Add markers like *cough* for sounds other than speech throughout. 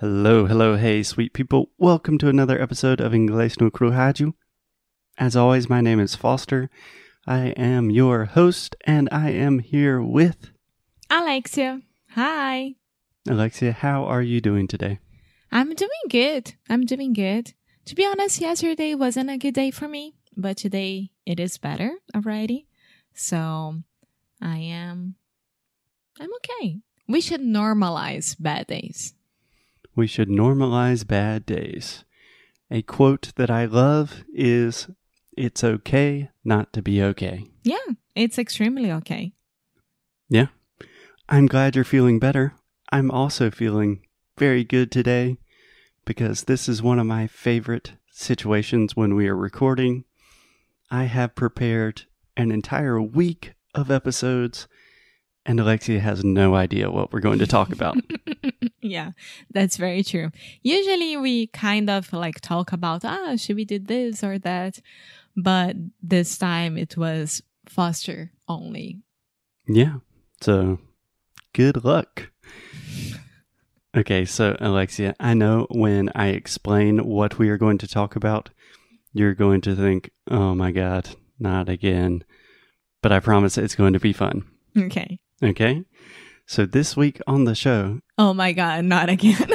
Hello, hello, hey, sweet people. Welcome to another episode of Inglês no Crujaju. As always, my name is Foster. I am your host, and I am here with Alexia. Hi. Alexia. How are you doing today? I'm doing good. I'm doing good. To be honest, yesterday wasn't a good day for me, but today it is better already. So I am I'm okay. We should normalize bad days. We should normalize bad days. A quote that I love is It's okay not to be okay. Yeah, it's extremely okay. Yeah. I'm glad you're feeling better. I'm also feeling very good today because this is one of my favorite situations when we are recording. I have prepared an entire week of episodes, and Alexia has no idea what we're going to talk about. *laughs* yeah, that's very true. Usually we kind of like talk about, ah, should we do this or that? But this time it was Foster only. yeah. So good luck. *laughs* Okay, so Alexia, I know when I explain what we are going to talk about, you're going to think, oh my God, not again. But I promise it's going to be fun. Okay. Okay? So this week on the show, Oh my god, not again. *laughs*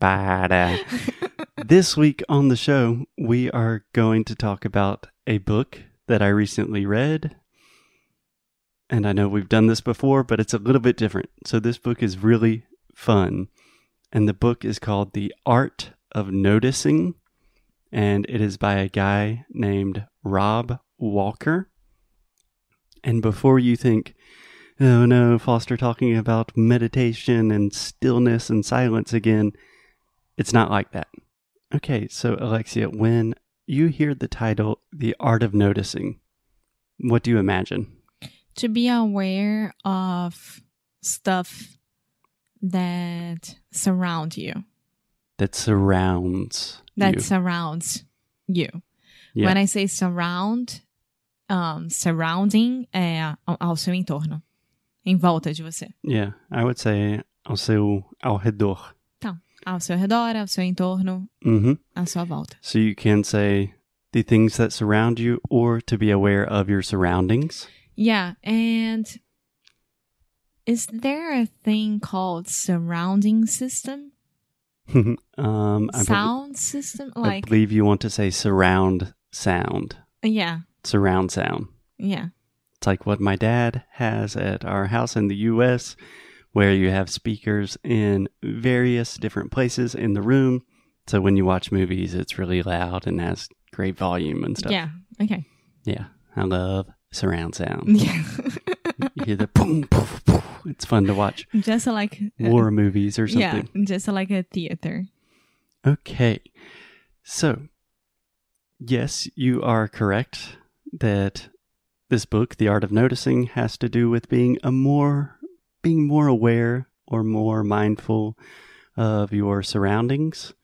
bada. this week on the show, we are going to talk about a book that I recently read. And I know we've done this before, but it's a little bit different. So this book is really fun. And the book is called The Art of Noticing. And it is by a guy named Rob Walker. And before you think, oh no, Foster talking about meditation and stillness and silence again, it's not like that. Okay, so Alexia, when you hear the title, The Art of Noticing, what do you imagine? to be aware of stuff that surround you, That surrounds that you. surrounds you. Yeah. When I say surround, um, surrounding é ao, ao seu entorno, em volta de você. yeah, I would say ao seu ao redor. Então, ao seu redor, ao seu entorno, hmm à sua volta. So you can say the things that surround you or to be aware of your surroundings. Yeah, and is there a thing called surrounding system? *laughs* um, Sound system? I believe you want to say surround sound. yeah, Surround sound. yeah. It's like what my dad has at our house in the US, where you have speakers in various different places in the room. So when you watch movies, it's really loud and has great volume and stuff. Yeah, okay. Yeah. I love surround sound. *laughs* Yeah. You hear the boom, poof, poof. It's fun to watch just like uh, war movies or something. yeah, just like a theater. Okay. So, yes, you are correct that this book, The Art of Noticing, has to do with being a more being more aware or more mindful of your surroundings.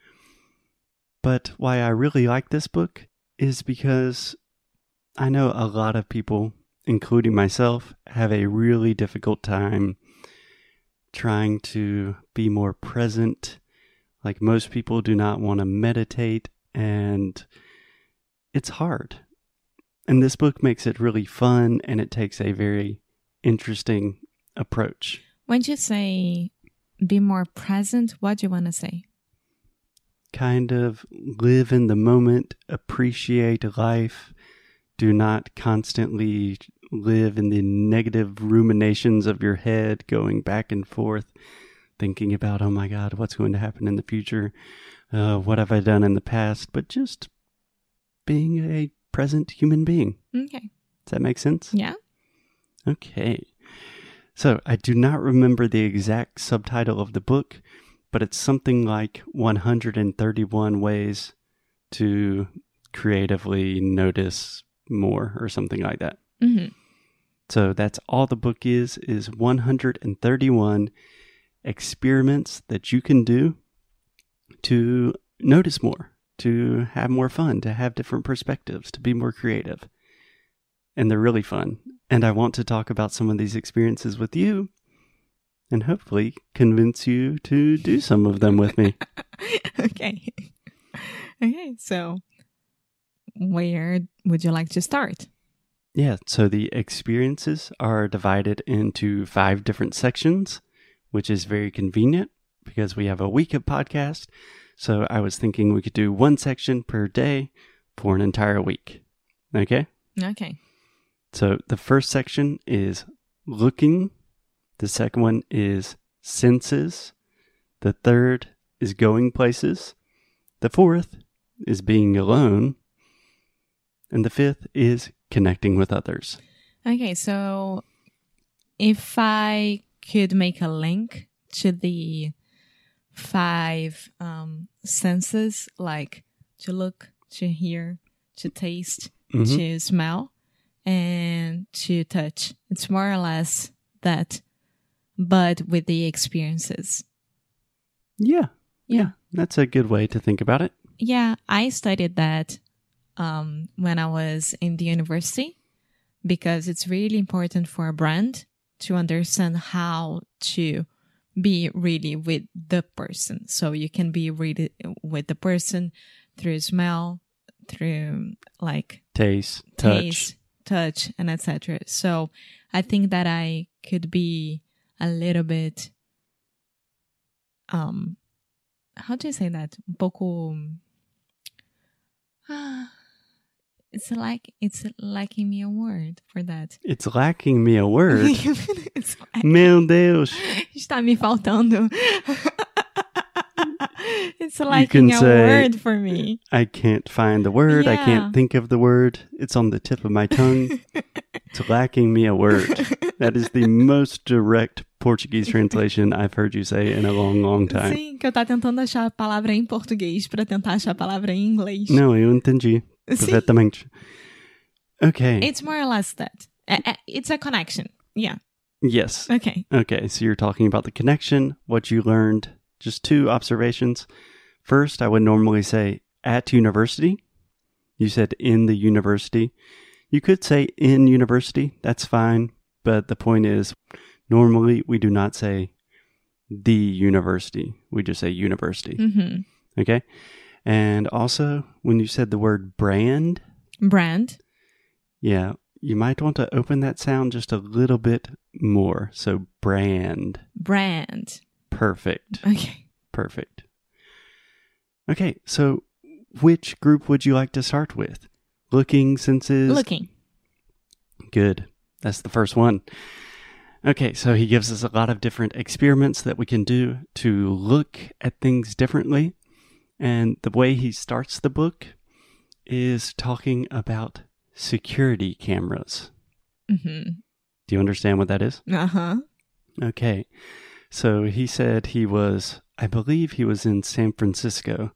But why I really like this book is because I know a lot of people, including myself, have a really difficult time trying to be more present like most people do not want to meditate and it's hard. And this book makes it really fun and it takes a very interesting approach. When you say be more present, what do you want to say? Kind of live in the moment, appreciate life, do not constantly live in the negative ruminations of your head going back and forth thinking about oh my god what's going to happen in the future uh, what have i done in the past but just being a present human being. Okay. does that make sense? Yeah. okay. So i do not remember the exact subtitle of the book but it's something like 131 ways to creatively notice more or something like that. Hmm so that's all the book is is 131 experiments that you can do to notice more, to have more fun, to have different perspectives, to be more creative. And they're really fun. And I want to talk about some of these experiences with you and hopefully convince you to do some of them with me. *laughs* okay. okay, so where would you like to start? Yeah, so the experiences are divided into five different sections, which is very convenient because we have a week of podcast. So I was thinking we could do one section per day for an entire week. Okay? Okay. So the first section is looking, the second one is senses, the third is going places, the fourth is being alone, and the fifth is connecting with others. Okay, so if I could make a link to the five um, senses, like to look, to hear, to taste, Mhm. to smell, and to touch, it's more or less that, but with the experiences. Yeah. Yeah. Yeah. That's a good way to think about it. Yeah, I studied that um, when I was in the university because it's really important for a brand to understand how to be really with the person. So you can be really with the person through smell, through like Taste, touch. taste, touch, and etc. So I think that I could be a little bit um how do you say that? Um pouco *sighs* Ah, it's like it's lacking me a word for that. It's lacking me a word. *laughs* it's like, Meu Deus. está me faltando. it's lacking a say- word for me. I can't find the word. I can't think of the word. It's on the tip of my tongue. *laughs* it's lacking me a word. That is the most direct Portuguese translation I've heard you say in a long, long time. Sim, que eu tá tentando achar a palavra em português pra tentar achar a palavra em inglês. Não, eu entendi. *laughs* Perfeitamente. Okay. It's more or less that. It's a connection. Yeah. yes. Okay. Okay, so you're talking about the connection, what you learned. Just two observations. First, I would normally say at university. You said in the university. You could say in university, that's fine. But the point is, normally we do not say the university. We just say university. hmm Okay? And also, when you said the word brand, Brand. yeah, you might want to open that sound just a little bit more. So, brand. Brand. Perfect. Okay. Perfect. Okay, so which group would you like to start with? Looking, senses? Looking. Good. That's the first one. Okay, so he gives us a lot of different experiments that we can do to look at things differently. And the way he starts the book is talking about security cameras. hmm Do you understand what that is? Uh huh. Okay. So he said he was, I believe he was in San Francisco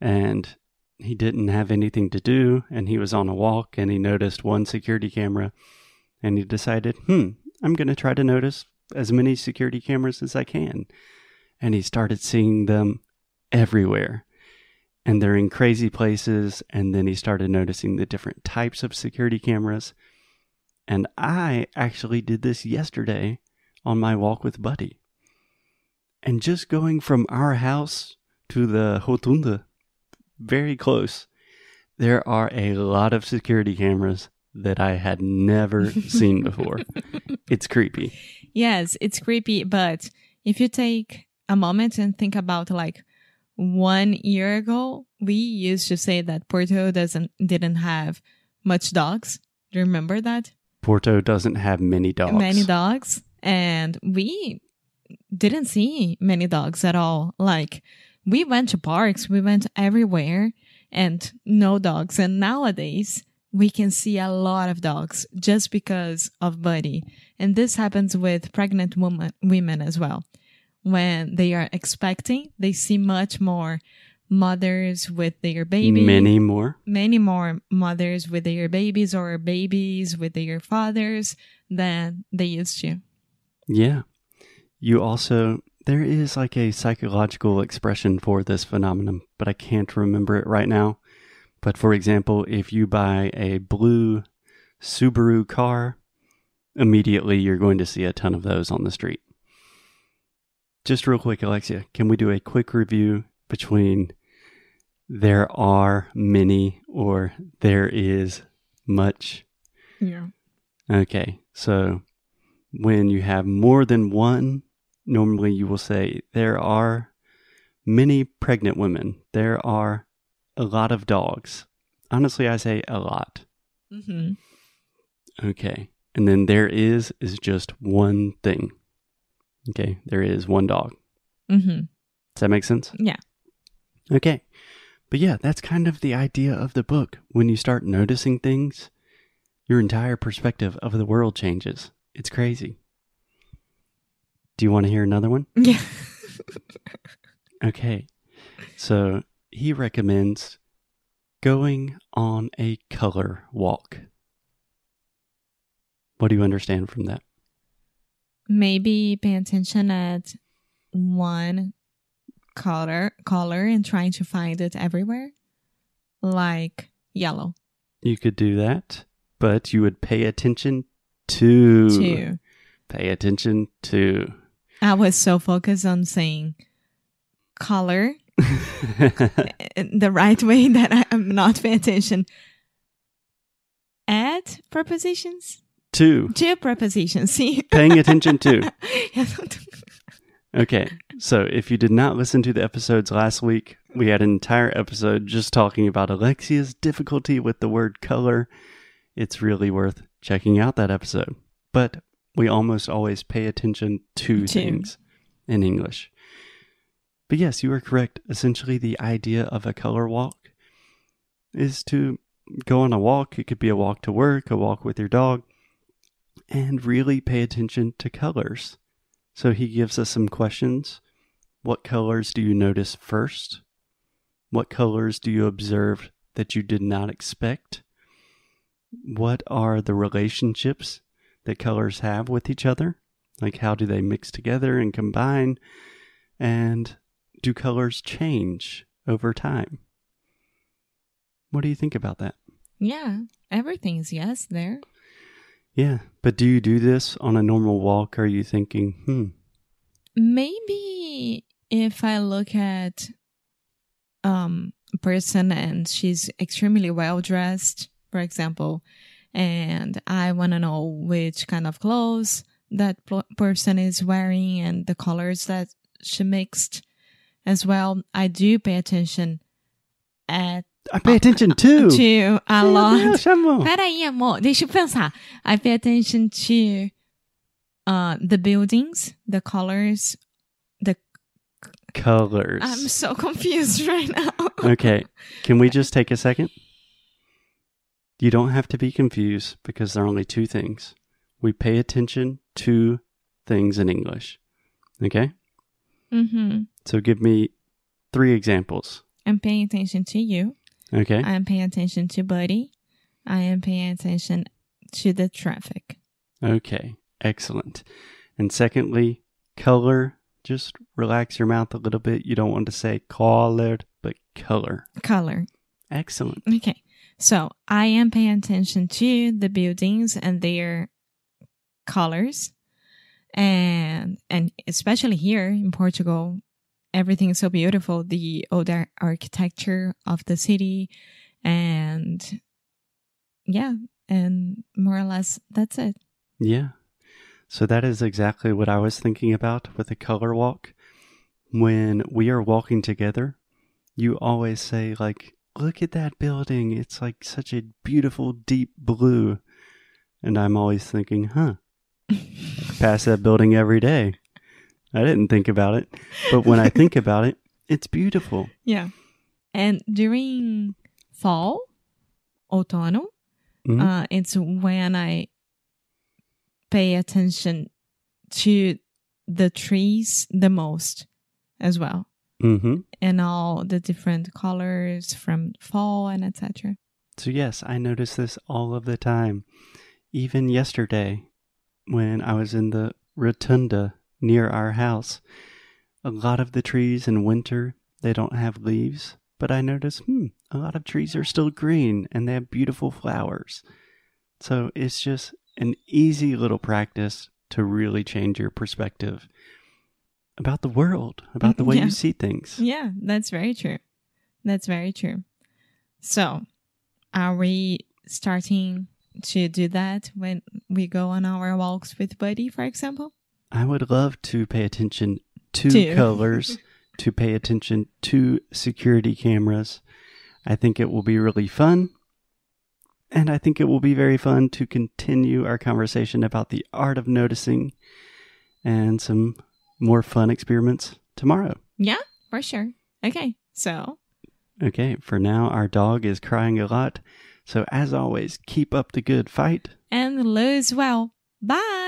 and he didn't have anything to do and he was on a walk and he noticed one security camera and he decided, hmm, I'm going to try to notice as many security cameras as I can. And he started seeing them everywhere. And they're in crazy places. And then he started noticing the different types of security cameras. And I actually did this yesterday on my walk with Buddy. And just going from our house to the Rotunda, very close, there are a lot of security cameras that I had never *laughs* seen before. It's creepy. Yes, it's creepy, but if you take a moment and think about like one year ago, we used to say that Porto doesn't didn't have much dogs. Do you remember that? Porto doesn't have many dogs. Many dogs. And we didn't see many dogs at all. Like we went to parks, we went everywhere and no dogs. And nowadays we can see a lot of dogs just because of Buddy. And this happens with pregnant woman, women as well. When they are expecting, they see much more mothers with their baby Many more. many more mothers with their babies or babies with their fathers than they used to. Yeah. You also, there is like a psychological expression for this phenomenon, but I can't remember it right now. But for example, if you buy a blue Subaru car, immediately you're going to see a ton of those on the street. Just real quick, Alexia, can we do a quick review between there are many or there is much? Yeah. Okay, so when you have more than one, normally you will say there are many pregnant women. There are a lot of dogs. Honestly, I say a lot. Mm-hmm. Okay. And then there is is just one thing. Okay. There is one dog. Mm-hmm. Does that make sense? Yeah. Okay. But yeah, that's kind of the idea of the book. When you start noticing things, your entire perspective of the world changes. It's crazy. Do you want to hear another one? *laughs* Yeah. *laughs* Okay. So he recommends going on a color walk. What do you understand from that? Maybe pay attention at one color color and trying to find it everywhere. Like yellow. You could do that, but you would pay attention to Two. pay attention to I was so focused on saying color *laughs* the right way that I am not paying attention. at prepositions? To Two prepositions. *laughs* See? paying attention to. *laughs* Okay. So if you did not listen to the episodes last week, we had an entire episode just talking about Alexia's difficulty with the word color. It's really worth checking out that episode. But we almost always pay attention to To. things in English. But yes, you are correct. Essentially, the idea of a color walk is to go on a walk. It could be a walk to work, a walk with your dog, and really pay attention to colors. So he gives us some questions. What colors do you notice first? What colors do you observe that you did not expect? What are the relationships that colors have with each other? Like, how do they mix together and combine? And do colors change over time? What do you think about that? yeah. Everything is yes there. Yeah, but do you do this on a normal walk? Are you thinking, hmm, Maybe if I look at um a person and she's extremely well dressed, for example, and I want to know which kind of clothes that person is wearing and the colors that she mixed as well, I do pay attention at I pay attention *laughs* too. to a Meu lot. Deus, amor. Peraí, amor, deixa eu pensar. I pay attention to uh the buildings, the colors. The Colors. I'm so confused *laughs* right now. Okay, can we just take a second? You don't have to be confused because there are only two things. We pay attention to things in English. Okay? mm-hmm. So give me three examples. I'm paying attention to you. Okay? I am paying attention to Buddy. I am paying attention to the traffic. Okay, excellent. And secondly, color. Just relax your mouth a little bit. You don't want to say colored, but color. Color. Excellent. Okay. So I am paying attention to the buildings and their colors. And and especially here in Portugal, everything is so beautiful. The old ar- architecture of the city and yeah, and more or less that's it. Yeah. So that is exactly what I was thinking about with the color walk. When we are walking together, you always say, like, look at that building. It's like such a beautiful deep blue. And I'm always thinking, huh, pass that building every day. I didn't think about it. But when I think *laughs* about it, it's beautiful. Yeah. And during fall, outono, Mhm. uh, it's when I pay attention to the trees the most as well. hmm And all the different colors from fall and etc. So, yes, I notice this all of the time. Even yesterday, when I was in the rotunda near our house, a lot of the trees in winter, they don't have leaves. But I notice, hmm, a lot of trees are still green and they have beautiful flowers. So, it's just an easy little practice to really change your perspective. about the world, about the way Yeah. you see things. Yeah, that's very true. That's very true. So, are we starting to do that when we go on our walks with Buddy, for example? I would love to pay attention to colors, *laughs* to pay attention to security cameras. I think it will be really fun. And I think it will be very fun to continue our conversation about the art of noticing and some more fun experiments tomorrow. Yeah, for sure. Okay, so Okay, for now, our dog is crying a lot. So, as always, keep up the good fight. and lose well. Bye.